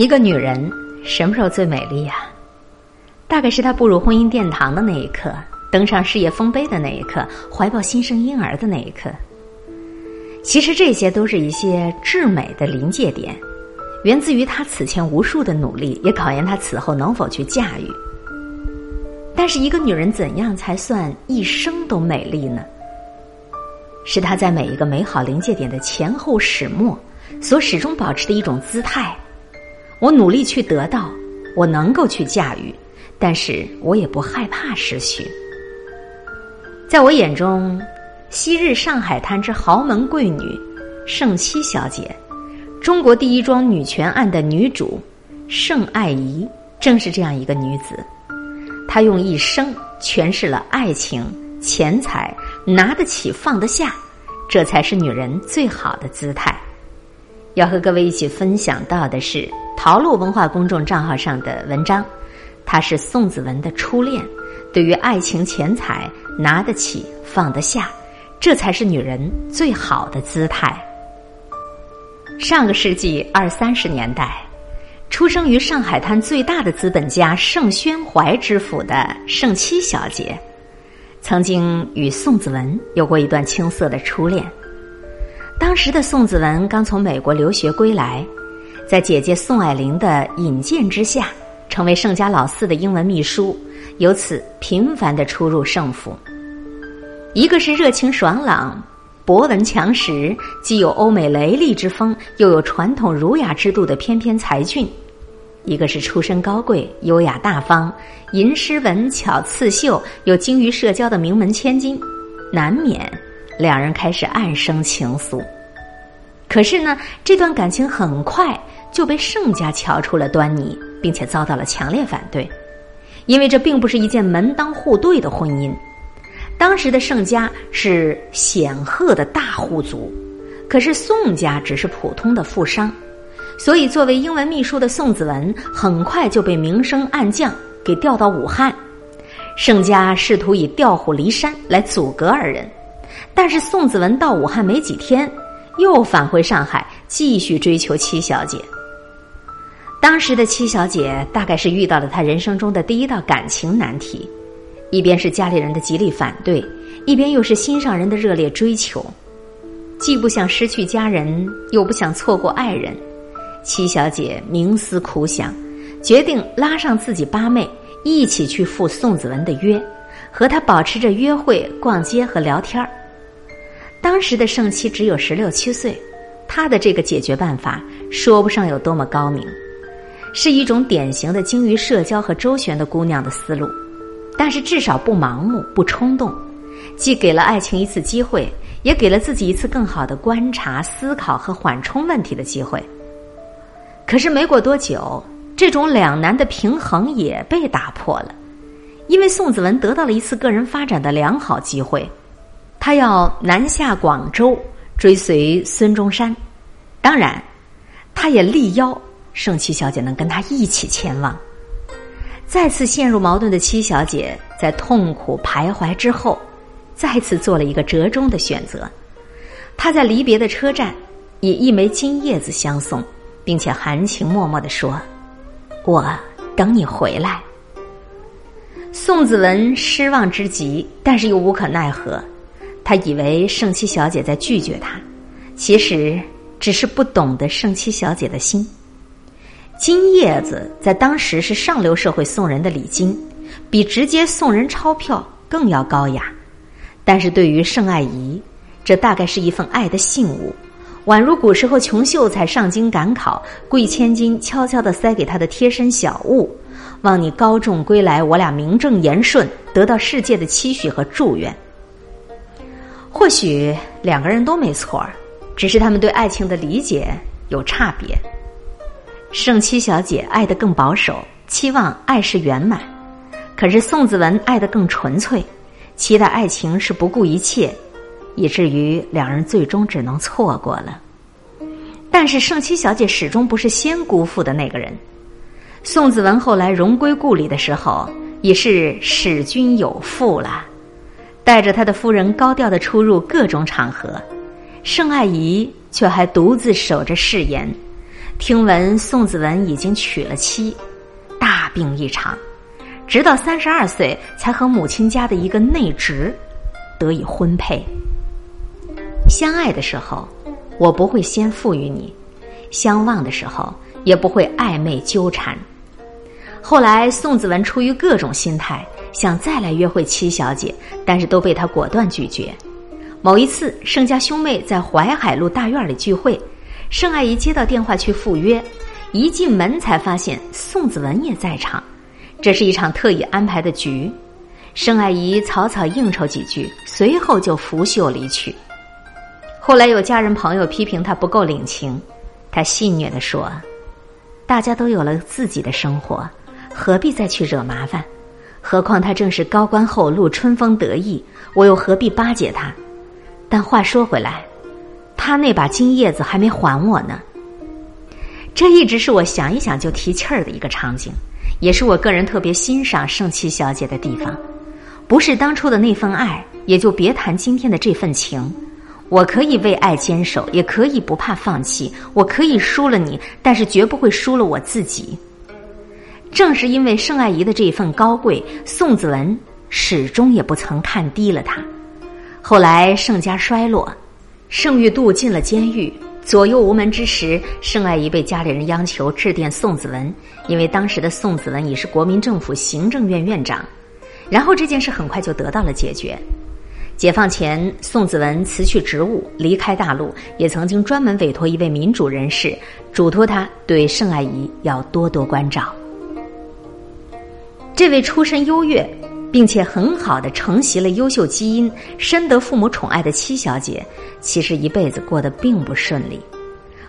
一个女人什么时候最美丽呀？大概是她步入婚姻殿堂的那一刻，登上事业丰碑的那一刻，怀抱新生婴儿的那一刻。其实这些都是一些至美的临界点，源自于她此前无数的努力，也考验她此后能否去驾驭。但是，一个女人怎样才算一生都美丽呢？是她在每一个美好临界点的前后始末，所始终保持的一种姿态。我努力去得到，我能够去驾驭，但是我也不害怕失去。在我眼中，昔日上海滩之豪门贵女盛七小姐，中国第一桩女权案的女主盛爱怡，正是这样一个女子。她用一生诠释了爱情、钱财拿得起放得下，这才是女人最好的姿态。要和各位一起分享到的是。陶路文化公众账号上的文章，她是宋子文的初恋。对于爱情、钱财，拿得起放得下，这才是女人最好的姿态。上个世纪二三十年代，出生于上海滩最大的资本家盛宣怀之府的盛七小姐，曾经与宋子文有过一段青涩的初恋。当时的宋子文刚从美国留学归来。在姐姐宋霭龄的引荐之下，成为盛家老四的英文秘书，由此频繁的出入盛府。一个是热情爽朗、博闻强识，既有欧美雷厉之风，又有传统儒雅之度的翩翩才俊；一个是出身高贵、优雅大方、吟诗文巧刺绣，又精于社交的名门千金，难免两人开始暗生情愫。可是呢，这段感情很快。就被盛家瞧出了端倪，并且遭到了强烈反对，因为这并不是一件门当户对的婚姻。当时的盛家是显赫的大户族，可是宋家只是普通的富商，所以作为英文秘书的宋子文很快就被明升暗降，给调到武汉。盛家试图以调虎离山来阻隔二人，但是宋子文到武汉没几天，又返回上海，继续追求七小姐。当时的七小姐大概是遇到了她人生中的第一道感情难题，一边是家里人的极力反对，一边又是心上人的热烈追求，既不想失去家人，又不想错过爱人。七小姐冥思苦想，决定拉上自己八妹一起去赴宋子文的约，和他保持着约会、逛街和聊天儿。当时的盛七只有十六七岁，他的这个解决办法说不上有多么高明。是一种典型的精于社交和周旋的姑娘的思路，但是至少不盲目、不冲动，既给了爱情一次机会，也给了自己一次更好的观察、思考和缓冲问题的机会。可是没过多久，这种两难的平衡也被打破了，因为宋子文得到了一次个人发展的良好机会，他要南下广州追随孙中山，当然，他也力邀。盛七小姐能跟他一起前往，再次陷入矛盾的七小姐在痛苦徘徊之后，再次做了一个折中的选择。她在离别的车站以一枚金叶子相送，并且含情脉脉的说：“我等你回来。”宋子文失望之极，但是又无可奈何。他以为盛七小姐在拒绝他，其实只是不懂得盛七小姐的心。金叶子在当时是上流社会送人的礼金，比直接送人钞票更要高雅。但是对于盛爱仪，这大概是一份爱的信物，宛如古时候穷秀才上京赶考，贵千金悄悄地塞给他的贴身小物，望你高中归来，我俩名正言顺，得到世界的期许和祝愿。或许两个人都没错，只是他们对爱情的理解有差别。盛七小姐爱得更保守，期望爱是圆满；可是宋子文爱得更纯粹，期待爱情是不顾一切，以至于两人最终只能错过了。但是盛七小姐始终不是先辜负的那个人。宋子文后来荣归故里的时候，已是使君有妇了，带着他的夫人高调的出入各种场合，盛爱仪却还独自守着誓言。听闻宋子文已经娶了妻，大病一场，直到三十二岁才和母亲家的一个内侄得以婚配。相爱的时候，我不会先赋予你；相望的时候，也不会暧昧纠缠。后来，宋子文出于各种心态，想再来约会七小姐，但是都被他果断拒绝。某一次，盛家兄妹在淮海路大院里聚会。盛爱姨接到电话去赴约，一进门才发现宋子文也在场。这是一场特意安排的局。盛爱姨草草应酬几句，随后就拂袖离去。后来有家人朋友批评他不够领情，他戏谑地说：“大家都有了自己的生活，何必再去惹麻烦？何况他正是高官厚禄、春风得意，我又何必巴结他？”但话说回来。他那把金叶子还没还我呢，这一直是我想一想就提气儿的一个场景，也是我个人特别欣赏盛七小姐的地方。不是当初的那份爱，也就别谈今天的这份情。我可以为爱坚守，也可以不怕放弃。我可以输了你，但是绝不会输了我自己。正是因为盛爱仪的这一份高贵，宋子文始终也不曾看低了他。后来盛家衰落。盛玉度进了监狱，左右无门之时，盛爱仪被家里人央求致电宋子文，因为当时的宋子文已是国民政府行政院院长。然后这件事很快就得到了解决。解放前，宋子文辞去职务，离开大陆，也曾经专门委托一位民主人士，嘱托他对盛爱仪要多多关照。这位出身优越。并且很好的承袭了优秀基因、深得父母宠爱的七小姐，其实一辈子过得并不顺利。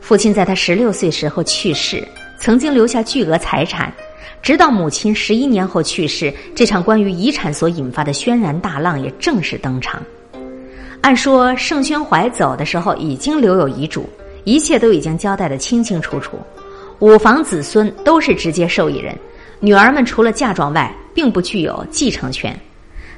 父亲在她十六岁时候去世，曾经留下巨额财产，直到母亲十一年后去世，这场关于遗产所引发的轩然大浪也正式登场。按说盛宣怀走的时候已经留有遗嘱，一切都已经交代的清清楚楚，五房子孙都是直接受益人。女儿们除了嫁妆外，并不具有继承权。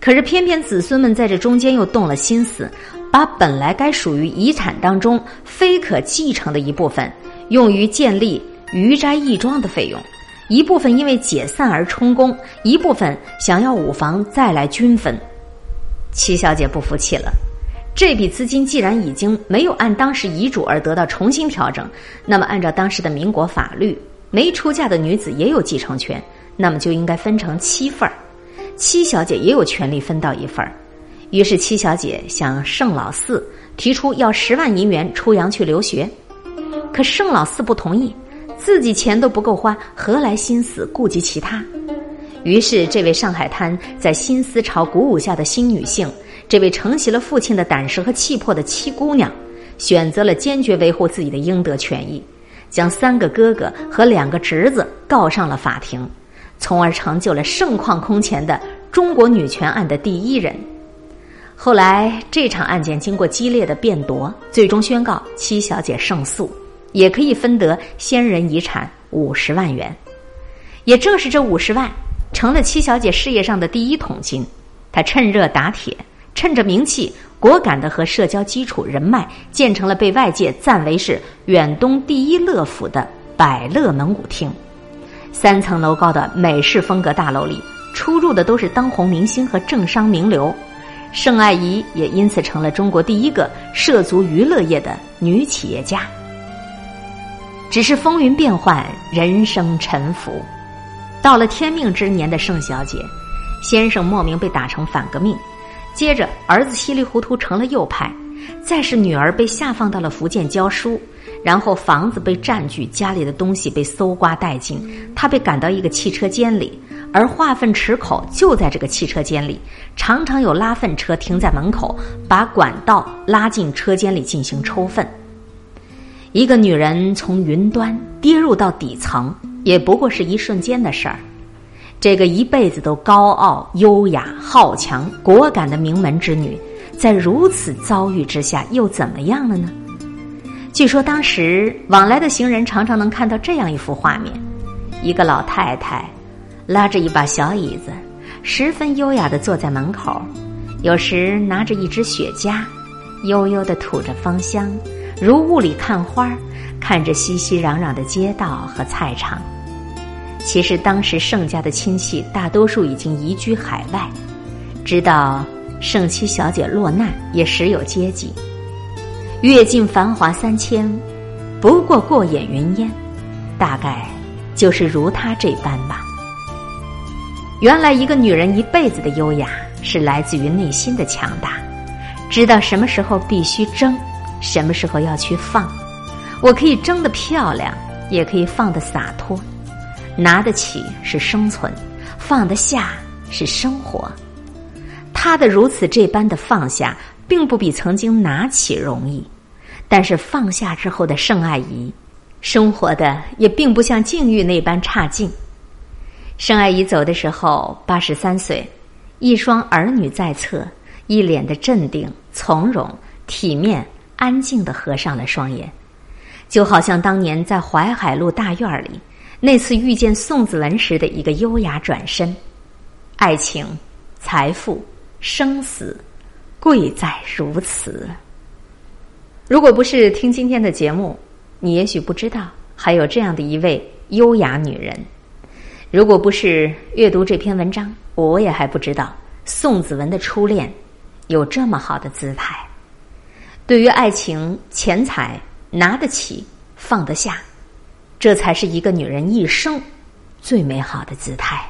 可是偏偏子孙们在这中间又动了心思，把本来该属于遗产当中非可继承的一部分，用于建立余斋义庄的费用；一部分因为解散而充公；一部分想要五房再来均分。七小姐不服气了，这笔资金既然已经没有按当时遗嘱而得到重新调整，那么按照当时的民国法律。没出嫁的女子也有继承权，那么就应该分成七份儿，七小姐也有权利分到一份儿。于是七小姐向盛老四提出要十万银元出洋去留学，可盛老四不同意，自己钱都不够花，何来心思顾及其他？于是这位上海滩在新思潮鼓舞下的新女性，这位承袭了父亲的胆识和气魄的七姑娘，选择了坚决维护自己的应得权益。将三个哥哥和两个侄子告上了法庭，从而成就了盛况空前的中国女权案的第一人。后来这场案件经过激烈的辩夺，最终宣告七小姐胜诉，也可以分得先人遗产五十万元。也正是这五十万，成了七小姐事业上的第一桶金。她趁热打铁，趁着名气。果敢的和社交基础人脉建成了被外界赞为是远东第一乐府的百乐门舞厅，三层楼高的美式风格大楼里出入的都是当红明星和政商名流，盛爱仪也因此成了中国第一个涉足娱乐业的女企业家。只是风云变幻，人生沉浮，到了天命之年的盛小姐，先生莫名被打成反革命。接着，儿子稀里糊涂成了右派，再是女儿被下放到了福建教书，然后房子被占据，家里的东西被搜刮殆尽，他被赶到一个汽车间里，而化粪池口就在这个汽车间里，常常有拉粪车停在门口，把管道拉进车间里进行抽粪。一个女人从云端跌入到底层，也不过是一瞬间的事儿。这个一辈子都高傲、优雅、好强、果敢的名门之女，在如此遭遇之下，又怎么样了呢？据说当时往来的行人常常能看到这样一幅画面：一个老太太拉着一把小椅子，十分优雅的坐在门口，有时拿着一支雪茄，悠悠的吐着芳香，如雾里看花看着熙熙攘攘的街道和菜场。其实当时盛家的亲戚大多数已经移居海外，直到盛妻小姐落难，也时有接济。阅尽繁华三千，不过过眼云烟，大概就是如她这般吧。原来一个女人一辈子的优雅，是来自于内心的强大，知道什么时候必须争，什么时候要去放。我可以争得漂亮，也可以放得洒脱。拿得起是生存，放得下是生活。他的如此这般的放下，并不比曾经拿起容易。但是放下之后的盛爱仪，生活的也并不像境遇那般差劲。盛爱仪走的时候八十三岁，一双儿女在侧，一脸的镇定、从容、体面、安静的合上了双眼，就好像当年在淮海路大院里。那次遇见宋子文时的一个优雅转身，爱情、财富、生死，贵在如此。如果不是听今天的节目，你也许不知道还有这样的一位优雅女人；如果不是阅读这篇文章，我也还不知道宋子文的初恋有这么好的姿态。对于爱情、钱财，拿得起，放得下。这才是一个女人一生最美好的姿态。